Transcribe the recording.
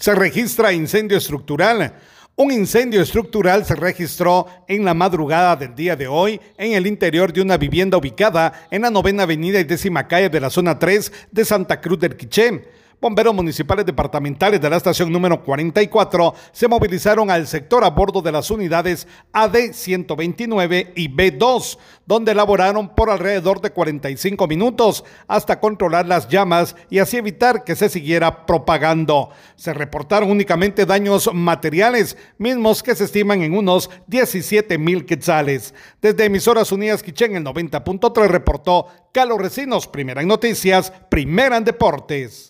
Se registra incendio estructural. Un incendio estructural se registró en la madrugada del día de hoy en el interior de una vivienda ubicada en la novena avenida y décima calle de la zona 3 de Santa Cruz del Quiché. Bomberos municipales departamentales de la estación número 44 se movilizaron al sector a bordo de las unidades AD 129 y B2, donde laboraron por alrededor de 45 minutos hasta controlar las llamas y así evitar que se siguiera propagando. Se reportaron únicamente daños materiales, mismos que se estiman en unos 17 mil quetzales. Desde Emisoras Unidas Quichén, el 90.3 reportó Carlos Recinos, primera en noticias, primera en deportes.